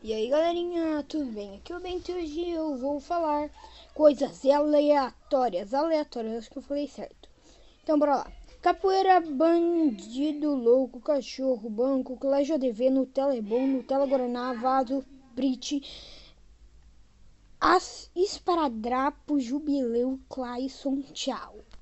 E aí galerinha, tudo bem? Aqui é o Bento e hoje eu vou falar coisas aleatórias, aleatórias, acho que eu falei certo. Então bora lá. Capoeira, bandido, louco, cachorro, banco, colégio ADV, Nutella é bom, Nutella Guaraná, vaso, Brit, as, esparadrapo, jubileu, Clayson, tchau.